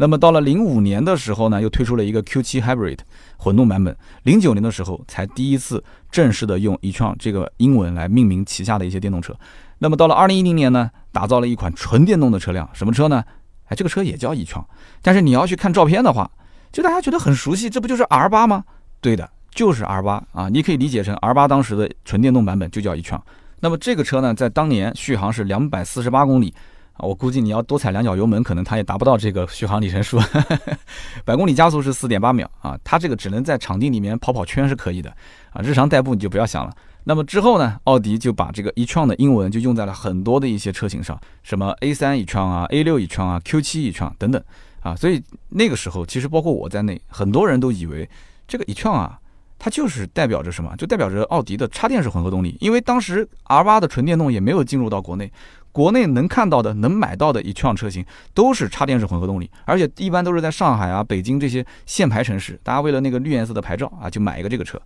那么到了零五年的时候呢，又推出了一个 Q7 Hybrid 混动版本。零九年的时候才第一次正式的用 e-tron 这个英文来命名旗下的一些电动车。那么到了二零一零年呢，打造了一款纯电动的车辆，什么车呢？哎，这个车也叫 e-tron，但是你要去看照片的话，就大家觉得很熟悉，这不就是 R 八吗？对的，就是 R 八啊，你可以理解成 R 八当时的纯电动版本就叫 e-tron。那么这个车呢，在当年续航是两百四十八公里，我估计你要多踩两脚油门，可能它也达不到这个续航里程数。百公里加速是四点八秒啊，它这个只能在场地里面跑跑圈是可以的啊，日常代步你就不要想了。那么之后呢，奥迪就把这个 e-tron 的英文就用在了很多的一些车型上，什么 A 三 e-tron 啊，A 六 e-tron 啊，Q 七 e-tron 等等啊，所以那个时候其实包括我在内，很多人都以为这个 e-tron 啊。它就是代表着什么？就代表着奥迪的插电式混合动力。因为当时 R8 的纯电动也没有进入到国内，国内能看到的、能买到的 e-tron 车型都是插电式混合动力，而且一般都是在上海啊、北京这些限牌城市，大家为了那个绿颜色的牌照啊，就买一个这个车。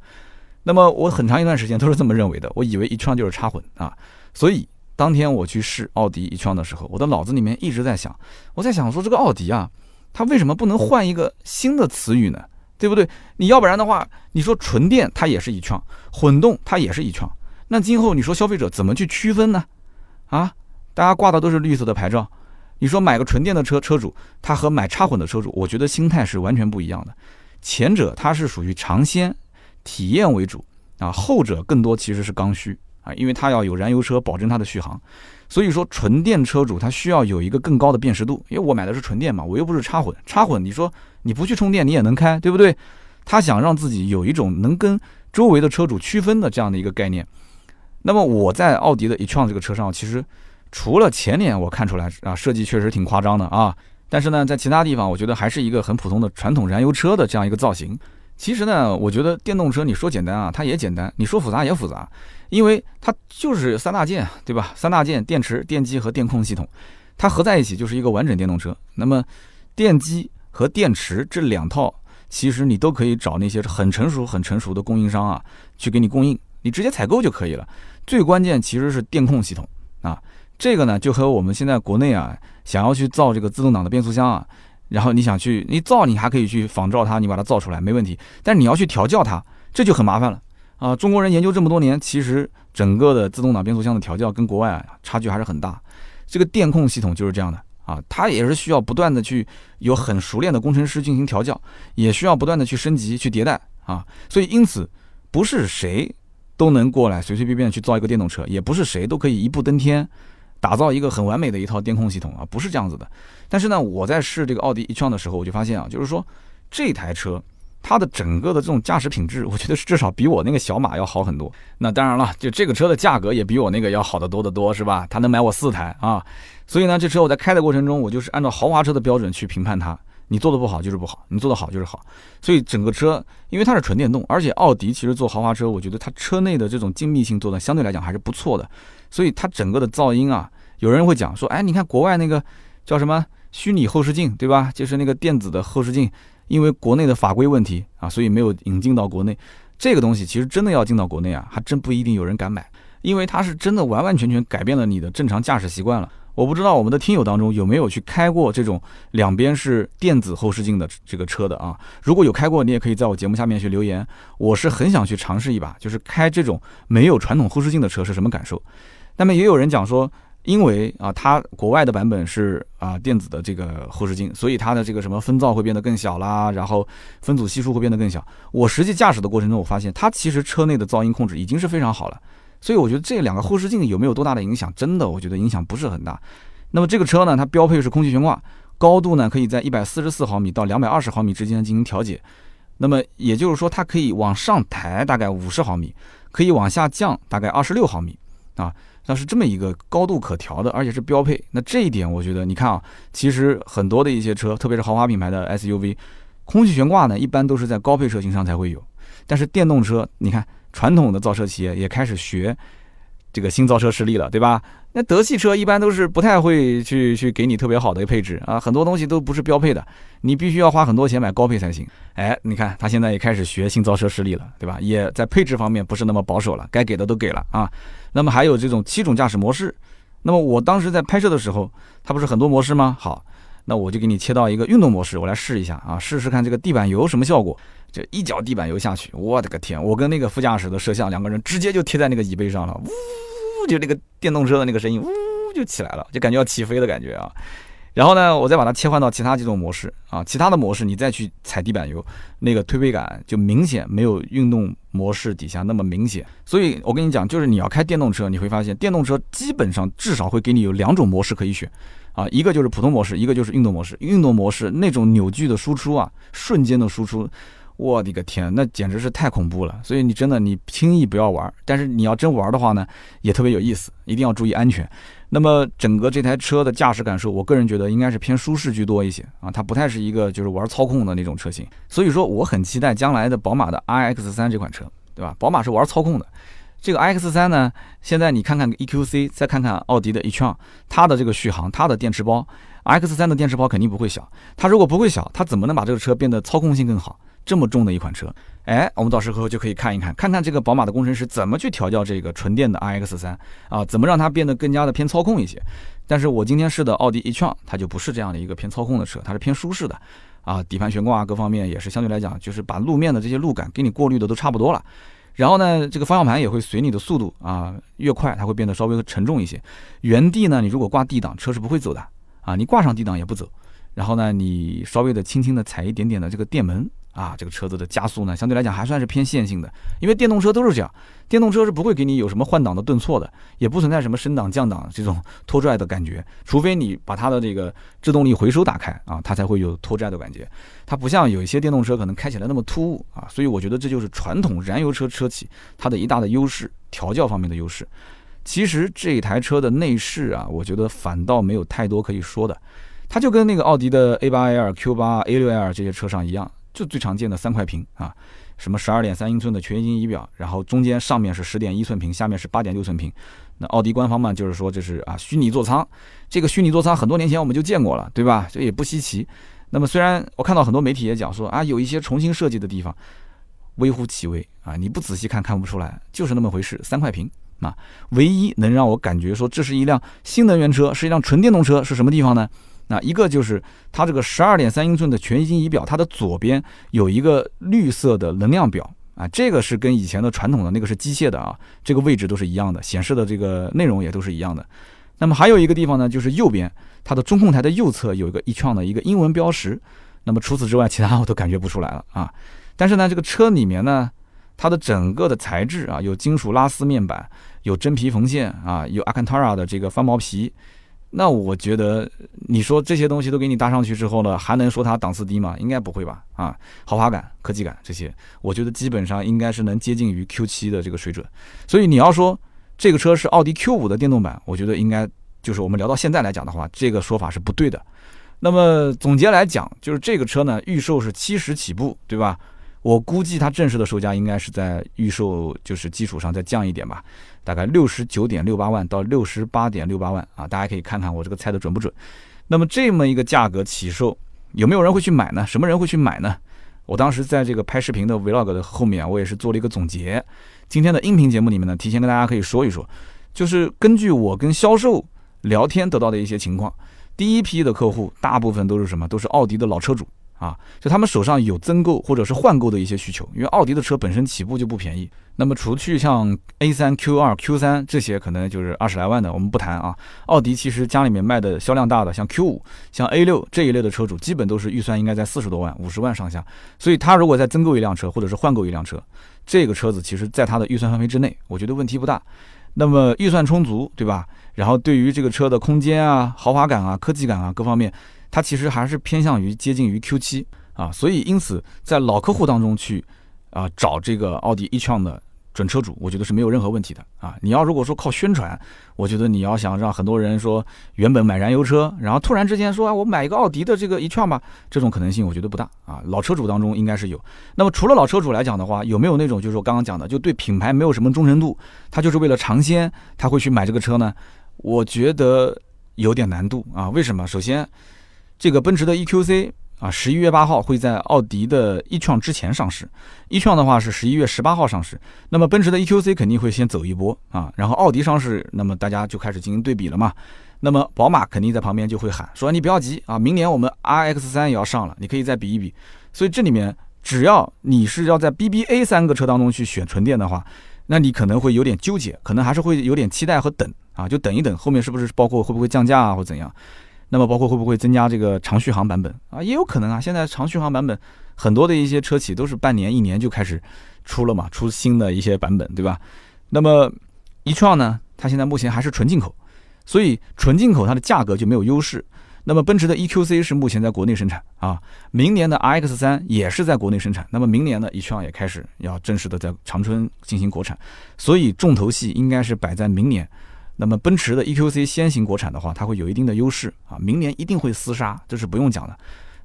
那么我很长一段时间都是这么认为的，我以为 e-tron 就是插混啊。所以当天我去试奥迪 e-tron 的时候，我的脑子里面一直在想，我在想说这个奥迪啊，它为什么不能换一个新的词语呢？对不对？你要不然的话，你说纯电它也是一创，混动它也是一创，那今后你说消费者怎么去区分呢？啊，大家挂的都是绿色的牌照，你说买个纯电的车，车主他和买插混的车主，我觉得心态是完全不一样的。前者他是属于尝鲜、体验为主啊，后者更多其实是刚需啊，因为他要有燃油车保证它的续航。所以说，纯电车主他需要有一个更高的辨识度，因为我买的是纯电嘛，我又不是插混。插混，你说你不去充电，你也能开，对不对？他想让自己有一种能跟周围的车主区分的这样的一个概念。那么我在奥迪的 e-tron 这个车上，其实除了前脸我看出来啊，设计确实挺夸张的啊，但是呢，在其他地方我觉得还是一个很普通的传统燃油车的这样一个造型。其实呢，我觉得电动车你说简单啊，它也简单；你说复杂也复杂，因为它就是三大件，对吧？三大件：电池、电机和电控系统，它合在一起就是一个完整电动车。那么，电机和电池这两套，其实你都可以找那些很成熟、很成熟的供应商啊，去给你供应，你直接采购就可以了。最关键其实是电控系统啊，这个呢就和我们现在国内啊想要去造这个自动挡的变速箱啊。然后你想去你造，你还可以去仿照它，你把它造出来没问题。但是你要去调教它，这就很麻烦了啊！中国人研究这么多年，其实整个的自动挡变速箱的调教跟国外啊差距还是很大。这个电控系统就是这样的啊，它也是需要不断的去有很熟练的工程师进行调教，也需要不断的去升级、去迭代啊。所以因此，不是谁都能过来随随便便去造一个电动车，也不是谁都可以一步登天，打造一个很完美的一套电控系统啊，不是这样子的。但是呢，我在试这个奥迪 e-tron 的时候，我就发现啊，就是说这台车。它的整个的这种驾驶品质，我觉得是至少比我那个小马要好很多。那当然了，就这个车的价格也比我那个要好得多得多，是吧？它能买我四台啊，所以呢，这车我在开的过程中，我就是按照豪华车的标准去评判它。你做的不好就是不好，你做的好就是好。所以整个车，因为它是纯电动，而且奥迪其实做豪华车，我觉得它车内的这种精密性做的相对来讲还是不错的。所以它整个的噪音啊，有人会讲说，哎，你看国外那个叫什么虚拟后视镜，对吧？就是那个电子的后视镜。因为国内的法规问题啊，所以没有引进到国内。这个东西其实真的要进到国内啊，还真不一定有人敢买，因为它是真的完完全全改变了你的正常驾驶习惯了。我不知道我们的听友当中有没有去开过这种两边是电子后视镜的这个车的啊？如果有开过，你也可以在我节目下面去留言。我是很想去尝试一把，就是开这种没有传统后视镜的车是什么感受。那么也有人讲说。因为啊，它国外的版本是啊电子的这个后视镜，所以它的这个什么分噪会变得更小啦，然后分组系数会变得更小。我实际驾驶的过程中，我发现它其实车内的噪音控制已经是非常好了。所以我觉得这两个后视镜有没有多大的影响？真的，我觉得影响不是很大。那么这个车呢，它标配是空气悬挂，高度呢可以在一百四十四毫米到两百二十毫米之间进行调节。那么也就是说，它可以往上抬大概五十毫米，可以往下降大概二十六毫米啊。那是这么一个高度可调的，而且是标配。那这一点，我觉得你看啊，其实很多的一些车，特别是豪华品牌的 SUV，空气悬挂呢，一般都是在高配车型上才会有。但是电动车，你看传统的造车企业也开始学这个新造车势力了，对吧？那德系车一般都是不太会去去给你特别好的一个配置啊，很多东西都不是标配的，你必须要花很多钱买高配才行。哎，你看他现在也开始学新造车势力了，对吧？也在配置方面不是那么保守了，该给的都给了啊。那么还有这种七种驾驶模式，那么我当时在拍摄的时候，它不是很多模式吗？好，那我就给你切到一个运动模式，我来试一下啊，试试看这个地板油什么效果。这一脚地板油下去，我的个天！我跟那个副驾驶的摄像两个人直接就贴在那个椅背上了，呜，就那个电动车的那个声音，呜就起来了，就感觉要起飞的感觉啊。然后呢，我再把它切换到其他几种模式啊，其他的模式你再去踩地板油，那个推背感就明显没有运动模式底下那么明显。所以我跟你讲，就是你要开电动车，你会发现电动车基本上至少会给你有两种模式可以选啊，一个就是普通模式，一个就是运动模式。运动模式那种扭矩的输出啊，瞬间的输出。我的个天，那简直是太恐怖了！所以你真的你轻易不要玩，但是你要真玩的话呢，也特别有意思，一定要注意安全。那么整个这台车的驾驶感受，我个人觉得应该是偏舒适居多一些啊，它不太是一个就是玩操控的那种车型。所以说我很期待将来的宝马的 iX3 这款车，对吧？宝马是玩操控的，这个 iX3 呢，现在你看看 EQC，再看看奥迪的 e-tron，它的这个续航，它的电池包，iX3 的电池包肯定不会小。它如果不会小，它怎么能把这个车变得操控性更好？这么重的一款车，哎，我们到时候就可以看一看，看看这个宝马的工程师怎么去调教这个纯电的 iX 三啊，怎么让它变得更加的偏操控一些。但是我今天试的奥迪 e 创它就不是这样的一个偏操控的车，它是偏舒适的啊，底盘悬挂各方面也是相对来讲，就是把路面的这些路感给你过滤的都差不多了。然后呢，这个方向盘也会随你的速度啊越快，它会变得稍微沉重一些。原地呢，你如果挂 D 档，车是不会走的啊，你挂上 D 档也不走。然后呢，你稍微的轻轻的踩一点点的这个电门。啊，这个车子的加速呢，相对来讲还算是偏线性的，因为电动车都是这样，电动车是不会给你有什么换挡的顿挫的，也不存在什么升档降档这种拖拽的感觉，除非你把它的这个制动力回收打开啊，它才会有拖拽的感觉。它不像有一些电动车可能开起来那么突兀啊，所以我觉得这就是传统燃油车车企它的一大的优势，调教方面的优势。其实这一台车的内饰啊，我觉得反倒没有太多可以说的，它就跟那个奥迪的 A8L、Q8、A6L 这些车上一样。就最常见的三块屏啊，什么十二点三英寸的全液晶仪表，然后中间上面是十点一寸屏，下面是八点六寸屏。那奥迪官方嘛，就是说这是啊虚拟座舱，这个虚拟座舱很多年前我们就见过了，对吧？这也不稀奇。那么虽然我看到很多媒体也讲说啊，有一些重新设计的地方，微乎其微啊，你不仔细看看不出来，就是那么回事。三块屏啊，唯一能让我感觉说这是一辆新能源车，是一辆纯电动车，是什么地方呢？那一个就是它这个十二点三英寸的全液晶仪表，它的左边有一个绿色的能量表啊，这个是跟以前的传统的那个是机械的啊，这个位置都是一样的，显示的这个内容也都是一样的。那么还有一个地方呢，就是右边它的中控台的右侧有一个 e-tron 的一个英文标识。那么除此之外，其他我都感觉不出来了啊。但是呢，这个车里面呢，它的整个的材质啊，有金属拉丝面板，有真皮缝线啊，有阿坎塔拉的这个翻毛皮。那我觉得，你说这些东西都给你搭上去之后呢，还能说它档次低吗？应该不会吧？啊，豪华感、科技感这些，我觉得基本上应该是能接近于 Q7 的这个水准。所以你要说这个车是奥迪 Q5 的电动版，我觉得应该就是我们聊到现在来讲的话，这个说法是不对的。那么总结来讲，就是这个车呢，预售是七十起步，对吧？我估计它正式的售价应该是在预售就是基础上再降一点吧。大概六十九点六八万到六十八点六八万啊，大家可以看看我这个猜的准不准。那么这么一个价格起售，有没有人会去买呢？什么人会去买呢？我当时在这个拍视频的 vlog 的后面啊，我也是做了一个总结。今天的音频节目里面呢，提前跟大家可以说一说，就是根据我跟销售聊天得到的一些情况，第一批的客户大部分都是什么？都是奥迪的老车主。啊，就他们手上有增购或者是换购的一些需求，因为奥迪的车本身起步就不便宜。那么除去像 A 三、Q 二、Q 三这些，可能就是二十来万的，我们不谈啊。奥迪其实家里面卖的销量大的，像 Q 五、像 A 六这一类的车主，基本都是预算应该在四十多万、五十万上下。所以他如果再增购一辆车，或者是换购一辆车，这个车子其实在他的预算范围之内，我觉得问题不大。那么预算充足，对吧？然后对于这个车的空间啊、豪华感啊、科技感啊各方面。它其实还是偏向于接近于 Q7 啊，所以因此在老客户当中去啊找这个奥迪 e-tron 的准车主，我觉得是没有任何问题的啊。你要如果说靠宣传，我觉得你要想让很多人说原本买燃油车，然后突然之间说啊我买一个奥迪的这个 e-tron 吧，这种可能性我觉得不大啊。老车主当中应该是有。那么除了老车主来讲的话，有没有那种就是我刚刚讲的，就对品牌没有什么忠诚度，他就是为了尝鲜，他会去买这个车呢？我觉得有点难度啊。为什么？首先。这个奔驰的 EQC 啊，十一月八号会在奥迪的 e 串之前上市 e 串的话是十一月十八号上市。那么奔驰的 EQC 肯定会先走一波啊，然后奥迪上市，那么大家就开始进行对比了嘛。那么宝马肯定在旁边就会喊说：“你不要急啊，明年我们 RX 三也要上了，你可以再比一比。”所以这里面只要你是要在 BBA 三个车当中去选纯电的话，那你可能会有点纠结，可能还是会有点期待和等啊，就等一等后面是不是包括会不会降价啊或怎样。那么包括会不会增加这个长续航版本啊？也有可能啊。现在长续航版本很多的一些车企都是半年、一年就开始出了嘛，出新的一些版本，对吧？那么 e-tron 呢，它现在目前还是纯进口，所以纯进口它的价格就没有优势。那么奔驰的 EQC 是目前在国内生产啊，明年的 RX 三也是在国内生产。那么明年呢 e-tron 也开始要正式的在长春进行国产，所以重头戏应该是摆在明年。那么奔驰的 EQC 先行国产的话，它会有一定的优势啊，明年一定会厮杀，这是不用讲的。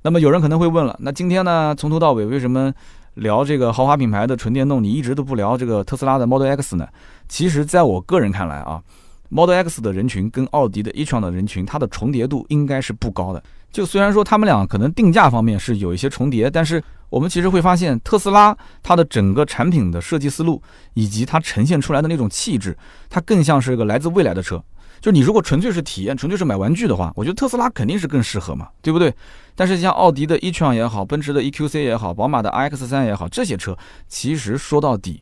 那么有人可能会问了，那今天呢，从头到尾为什么聊这个豪华品牌的纯电动，你一直都不聊这个特斯拉的 Model X 呢？其实，在我个人看来啊，Model X 的人群跟奥迪的 e-tron 的人群，它的重叠度应该是不高的。就虽然说他们俩可能定价方面是有一些重叠，但是我们其实会发现，特斯拉它的整个产品的设计思路以及它呈现出来的那种气质，它更像是一个来自未来的车。就你如果纯粹是体验，纯粹是买玩具的话，我觉得特斯拉肯定是更适合嘛，对不对？但是像奥迪的 e-tron 也好，奔驰的 EQC 也好，宝马的 iX3 也好，这些车其实说到底，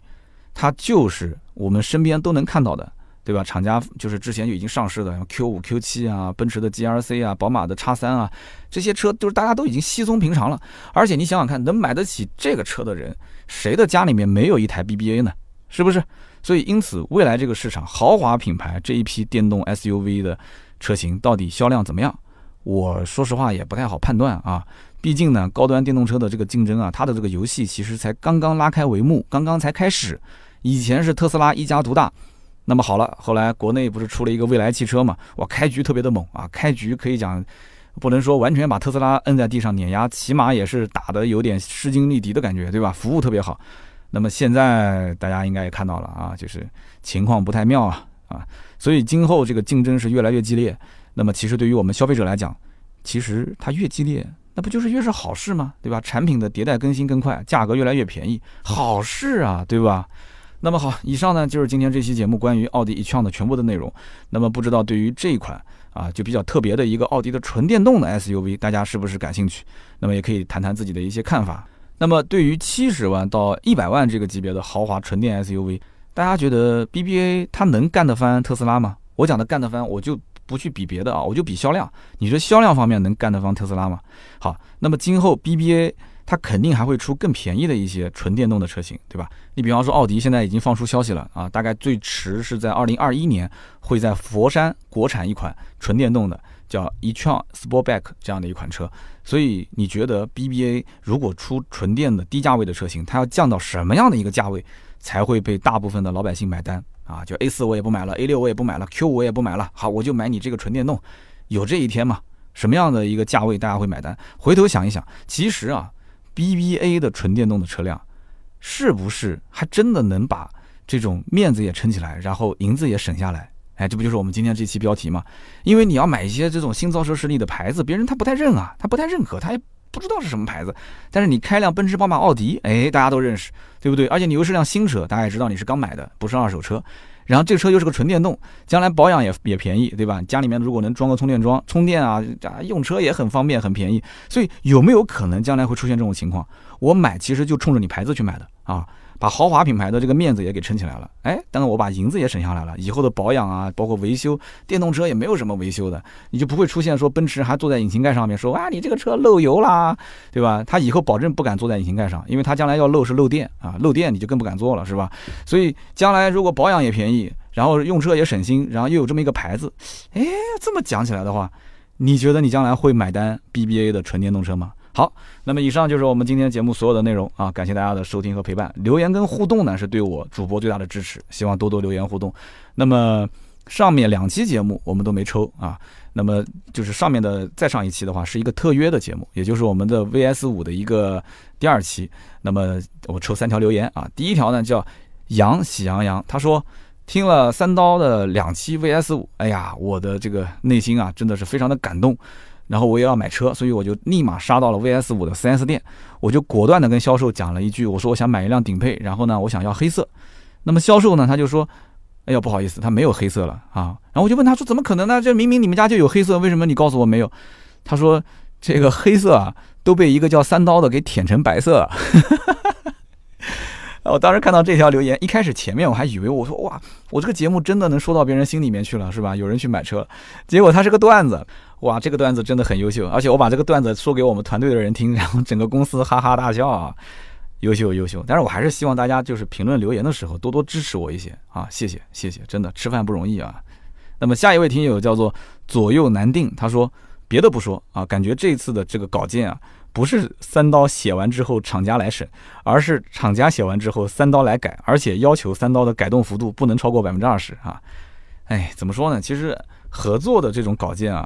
它就是我们身边都能看到的。对吧？厂家就是之前就已经上市的，像 Q 五、Q 七啊，奔驰的 GRC 啊，宝马的叉三啊，这些车就是大家都已经稀松平常了。而且你想想看，能买得起这个车的人，谁的家里面没有一台 BBA 呢？是不是？所以因此，未来这个市场豪华品牌这一批电动 SUV 的车型到底销量怎么样？我说实话也不太好判断啊。毕竟呢，高端电动车的这个竞争啊，它的这个游戏其实才刚刚拉开帷幕，刚刚才开始。以前是特斯拉一家独大。那么好了，后来国内不是出了一个蔚来汽车嘛？哇，开局特别的猛啊！开局可以讲，不能说完全把特斯拉摁在地上碾压，起码也是打的有点势均力敌的感觉，对吧？服务特别好。那么现在大家应该也看到了啊，就是情况不太妙啊啊！所以今后这个竞争是越来越激烈。那么其实对于我们消费者来讲，其实它越激烈，那不就是越是好事吗？对吧？产品的迭代更新更快，价格越来越便宜，好事啊，对吧？那么好，以上呢就是今天这期节目关于奥迪 e-tron 的全部的内容。那么不知道对于这一款啊就比较特别的一个奥迪的纯电动的 SUV，大家是不是感兴趣？那么也可以谈谈自己的一些看法。那么对于七十万到一百万这个级别的豪华纯电 SUV，大家觉得 BBA 它能干得翻特斯拉吗？我讲的干得翻，我就不去比别的啊，我就比销量。你说销量方面能干得翻特斯拉吗？好，那么今后 BBA 它肯定还会出更便宜的一些纯电动的车型，对吧？你比方说奥迪现在已经放出消息了啊，大概最迟是在二零二一年会在佛山国产一款纯电动的。叫 e-tron Sportback 这样的一款车，所以你觉得 BBA 如果出纯电的低价位的车型，它要降到什么样的一个价位才会被大部分的老百姓买单啊？就 A 四我也不买了，A 六我也不买了，Q 五我也不买了，好，我就买你这个纯电动，有这一天吗？什么样的一个价位大家会买单？回头想一想，其实啊，BBA 的纯电动的车辆是不是还真的能把这种面子也撑起来，然后银子也省下来？哎，这不就是我们今天这期标题吗？因为你要买一些这种新造车势力的牌子，别人他不太认啊，他不太认可，他也不知道是什么牌子。但是你开辆奔驰、宝马、奥迪，哎，大家都认识，对不对？而且你又是辆新车，大家也知道你是刚买的，不是二手车。然后这车又是个纯电动，将来保养也也便宜，对吧？家里面如果能装个充电桩，充电啊，用车也很方便，很便宜。所以有没有可能将来会出现这种情况？我买其实就冲着你牌子去买的啊。把豪华品牌的这个面子也给撑起来了，哎，但是我把银子也省下来了，以后的保养啊，包括维修，电动车也没有什么维修的，你就不会出现说奔驰还坐在引擎盖上面说啊，你这个车漏油啦，对吧？他以后保证不敢坐在引擎盖上，因为他将来要漏是漏电啊，漏电你就更不敢坐了，是吧？所以将来如果保养也便宜，然后用车也省心，然后又有这么一个牌子，哎，这么讲起来的话，你觉得你将来会买单 BBA 的纯电动车吗？好，那么以上就是我们今天节目所有的内容啊！感谢大家的收听和陪伴，留言跟互动呢是对我主播最大的支持，希望多多留言互动。那么上面两期节目我们都没抽啊，那么就是上面的再上一期的话是一个特约的节目，也就是我们的 VS 五的一个第二期。那么我抽三条留言啊，第一条呢叫杨喜羊羊，他说听了三刀的两期 VS 五，哎呀，我的这个内心啊真的是非常的感动。然后我也要买车，所以我就立马杀到了 VS 五的 4S 店，我就果断的跟销售讲了一句，我说我想买一辆顶配，然后呢，我想要黑色。那么销售呢，他就说，哎呀，不好意思，他没有黑色了啊。然后我就问他说，怎么可能呢？这明明你们家就有黑色，为什么你告诉我没有？他说，这个黑色啊，都被一个叫三刀的给舔成白色了。我当时看到这条留言，一开始前面我还以为我说哇，我这个节目真的能说到别人心里面去了，是吧？有人去买车，结果它是个段子，哇，这个段子真的很优秀，而且我把这个段子说给我们团队的人听，然后整个公司哈哈大笑啊，优秀优秀。但是我还是希望大家就是评论留言的时候多多支持我一些啊，谢谢谢谢，真的吃饭不容易啊。那么下一位听友叫做左右难定，他说别的不说啊，感觉这次的这个稿件啊。不是三刀写完之后厂家来审，而是厂家写完之后三刀来改，而且要求三刀的改动幅度不能超过百分之二十啊！哎，怎么说呢？其实合作的这种稿件啊，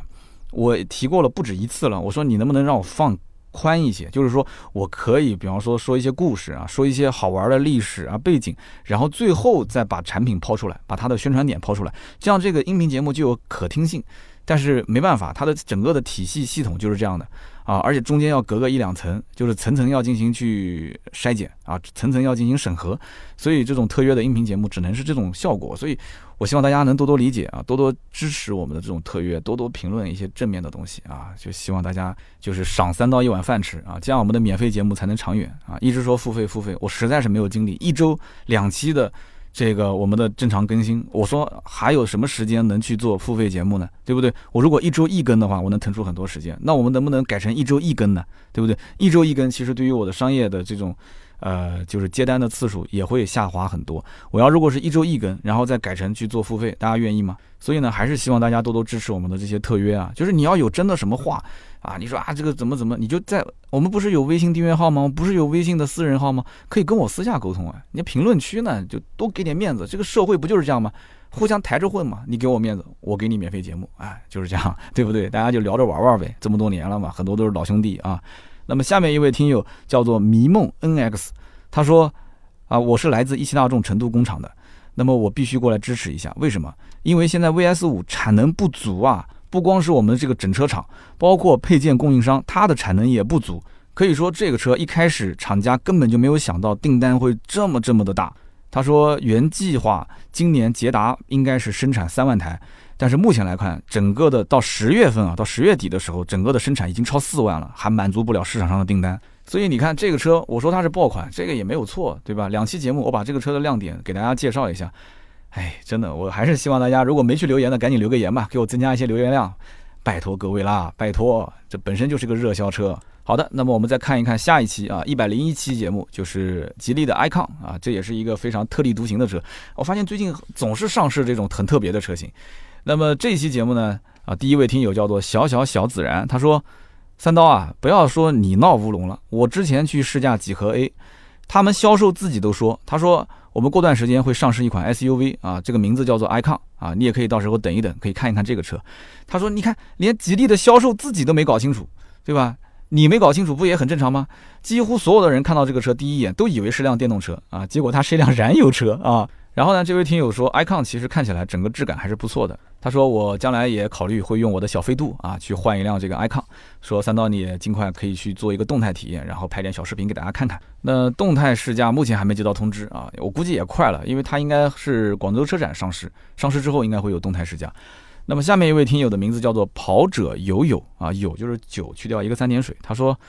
我提过了不止一次了。我说你能不能让我放宽一些？就是说我可以，比方说说一些故事啊，说一些好玩的历史啊背景，然后最后再把产品抛出来，把它的宣传点抛出来，这样这个音频节目就有可听性。但是没办法，它的整个的体系系统就是这样的。啊，而且中间要隔个一两层，就是层层要进行去筛检啊，层层要进行审核，所以这种特约的音频节目只能是这种效果。所以我希望大家能多多理解啊，多多支持我们的这种特约，多多评论一些正面的东西啊，就希望大家就是赏三到一碗饭吃啊，这样我们的免费节目才能长远啊。一直说付费付费，我实在是没有精力，一周两期的。这个我们的正常更新，我说还有什么时间能去做付费节目呢？对不对？我如果一周一更的话，我能腾出很多时间。那我们能不能改成一周一更呢？对不对？一周一更，其实对于我的商业的这种。呃，就是接单的次数也会下滑很多。我要如果是一周一根，然后再改成去做付费，大家愿意吗？所以呢，还是希望大家多多支持我们的这些特约啊。就是你要有真的什么话啊，你说啊这个怎么怎么，你就在我们不是有微信订阅号吗？不是有微信的私人号吗？可以跟我私下沟通啊。你评论区呢就多给点面子，这个社会不就是这样吗？互相抬着混嘛。你给我面子，我给你免费节目，哎，就是这样，对不对？大家就聊着玩玩呗。这么多年了嘛，很多都是老兄弟啊。那么下面一位听友叫做迷梦 NX，他说：“啊，我是来自一汽大众成都工厂的，那么我必须过来支持一下。为什么？因为现在 VS 五产能不足啊，不光是我们这个整车厂，包括配件供应商，它的产能也不足。可以说这个车一开始厂家根本就没有想到订单会这么这么的大。他说原计划今年捷达应该是生产三万台。”但是目前来看，整个的到十月份啊，到十月底的时候，整个的生产已经超四万了，还满足不了市场上的订单。所以你看这个车，我说它是爆款，这个也没有错，对吧？两期节目我把这个车的亮点给大家介绍一下。哎，真的，我还是希望大家如果没去留言的，赶紧留个言吧，给我增加一些留言量，拜托各位啦，拜托，这本身就是个热销车。好的，那么我们再看一看下一期啊，一百零一期节目就是吉利的 icon 啊，这也是一个非常特立独行的车。我发现最近总是上市这种很特别的车型。那么这期节目呢，啊，第一位听友叫做小小小孜然，他说：“三刀啊，不要说你闹乌龙了，我之前去试驾几何 A，他们销售自己都说，他说我们过段时间会上市一款 SUV 啊，这个名字叫做 icon 啊，你也可以到时候等一等，可以看一看这个车。他说，你看连吉利的销售自己都没搞清楚，对吧？”你没搞清楚不也很正常吗？几乎所有的人看到这个车第一眼都以为是辆电动车啊，结果它是一辆燃油车啊。然后呢，这位听友说，icon 其实看起来整个质感还是不错的。他说我将来也考虑会用我的小飞度啊去换一辆这个 icon。说三刀你也尽快可以去做一个动态体验，然后拍点小视频给大家看看。那动态试驾目前还没接到通知啊，我估计也快了，因为它应该是广州车展上市，上市之后应该会有动态试驾。那么下面一位听友的名字叫做跑者友友啊，友就是酒去掉一个三点水。他说，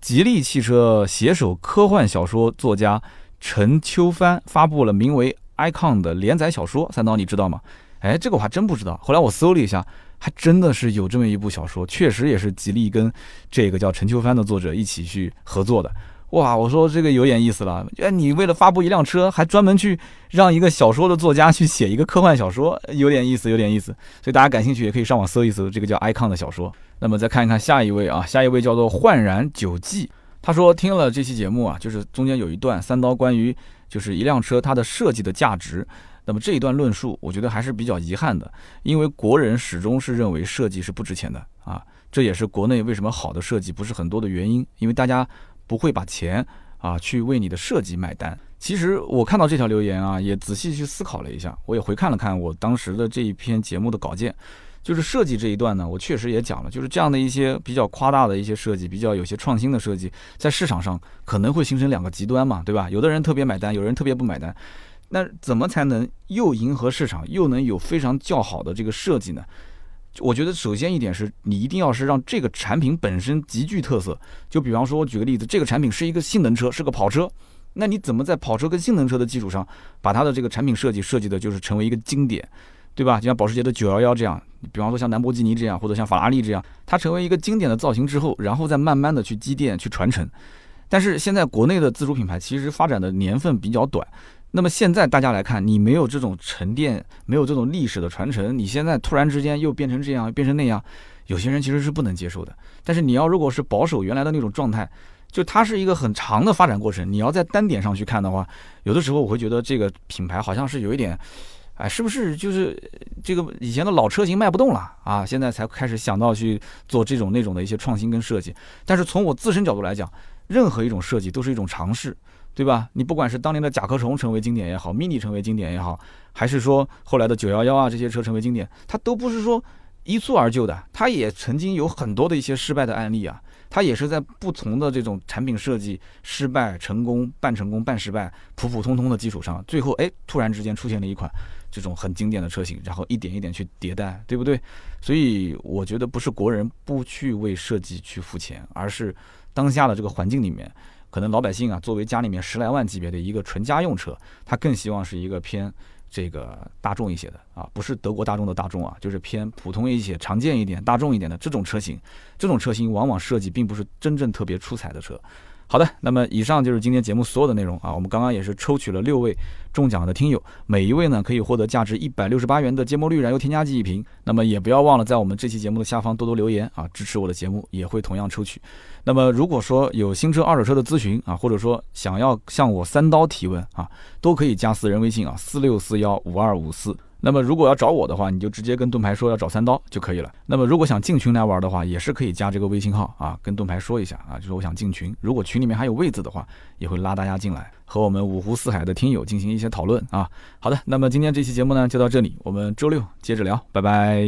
吉利汽车携手科幻小说作家陈秋帆发布了名为《icon》的连载小说，三刀你知道吗？哎，这个我还真不知道。后来我搜了一下，还真的是有这么一部小说，确实也是吉利跟这个叫陈秋帆的作者一起去合作的。哇，我说这个有点意思了。哎，你为了发布一辆车，还专门去让一个小说的作家去写一个科幻小说，有点意思，有点意思。所以大家感兴趣也可以上网搜一搜这个叫 icon 的小说。那么再看一看下一位啊，下一位叫做焕然九记，他说听了这期节目啊，就是中间有一段三刀关于就是一辆车它的设计的价值。那么这一段论述，我觉得还是比较遗憾的，因为国人始终是认为设计是不值钱的啊，这也是国内为什么好的设计不是很多的原因，因为大家。不会把钱啊去为你的设计买单。其实我看到这条留言啊，也仔细去思考了一下，我也回看了看我当时的这一篇节目的稿件，就是设计这一段呢，我确实也讲了，就是这样的一些比较夸大的一些设计，比较有些创新的设计，在市场上可能会形成两个极端嘛，对吧？有的人特别买单，有人特别不买单。那怎么才能又迎合市场，又能有非常较好的这个设计呢？我觉得首先一点是你一定要是让这个产品本身极具特色。就比方说，我举个例子，这个产品是一个性能车，是个跑车，那你怎么在跑车跟性能车的基础上，把它的这个产品设计设计的就是成为一个经典，对吧？就像保时捷的911这样，比方说像兰博基尼这样，或者像法拉利这样，它成为一个经典的造型之后，然后再慢慢的去积淀、去传承。但是现在国内的自主品牌其实发展的年份比较短。那么现在大家来看，你没有这种沉淀，没有这种历史的传承，你现在突然之间又变成这样，变成那样，有些人其实是不能接受的。但是你要如果是保守原来的那种状态，就它是一个很长的发展过程。你要在单点上去看的话，有的时候我会觉得这个品牌好像是有一点，哎，是不是就是这个以前的老车型卖不动了啊？现在才开始想到去做这种那种的一些创新跟设计。但是从我自身角度来讲，任何一种设计都是一种尝试。对吧？你不管是当年的甲壳虫成为经典也好，mini 成为经典也好，还是说后来的九幺幺啊这些车成为经典，它都不是说一蹴而就的，它也曾经有很多的一些失败的案例啊，它也是在不同的这种产品设计失败、成功、半成功、半失败、普普通通的基础上，最后哎突然之间出现了一款这种很经典的车型，然后一点一点去迭代，对不对？所以我觉得不是国人不去为设计去付钱，而是当下的这个环境里面。可能老百姓啊，作为家里面十来万级别的一个纯家用车，他更希望是一个偏这个大众一些的啊，不是德国大众的大众啊，就是偏普通一些、常见一点、大众一点的这种车型。这种车型往往设计并不是真正特别出彩的车。好的，那么以上就是今天节目所有的内容啊。我们刚刚也是抽取了六位中奖的听友，每一位呢可以获得价值一百六十八元的芥末绿燃油添加剂一瓶。那么也不要忘了在我们这期节目的下方多多留言啊，支持我的节目，也会同样抽取。那么如果说有新车、二手车的咨询啊，或者说想要向我三刀提问啊，都可以加私人微信啊，四六四幺五二五四。那么如果要找我的话，你就直接跟盾牌说要找三刀就可以了。那么如果想进群来玩的话，也是可以加这个微信号啊，跟盾牌说一下啊，就是我想进群。如果群里面还有位子的话，也会拉大家进来，和我们五湖四海的听友进行一些讨论啊。好的，那么今天这期节目呢就到这里，我们周六接着聊，拜拜。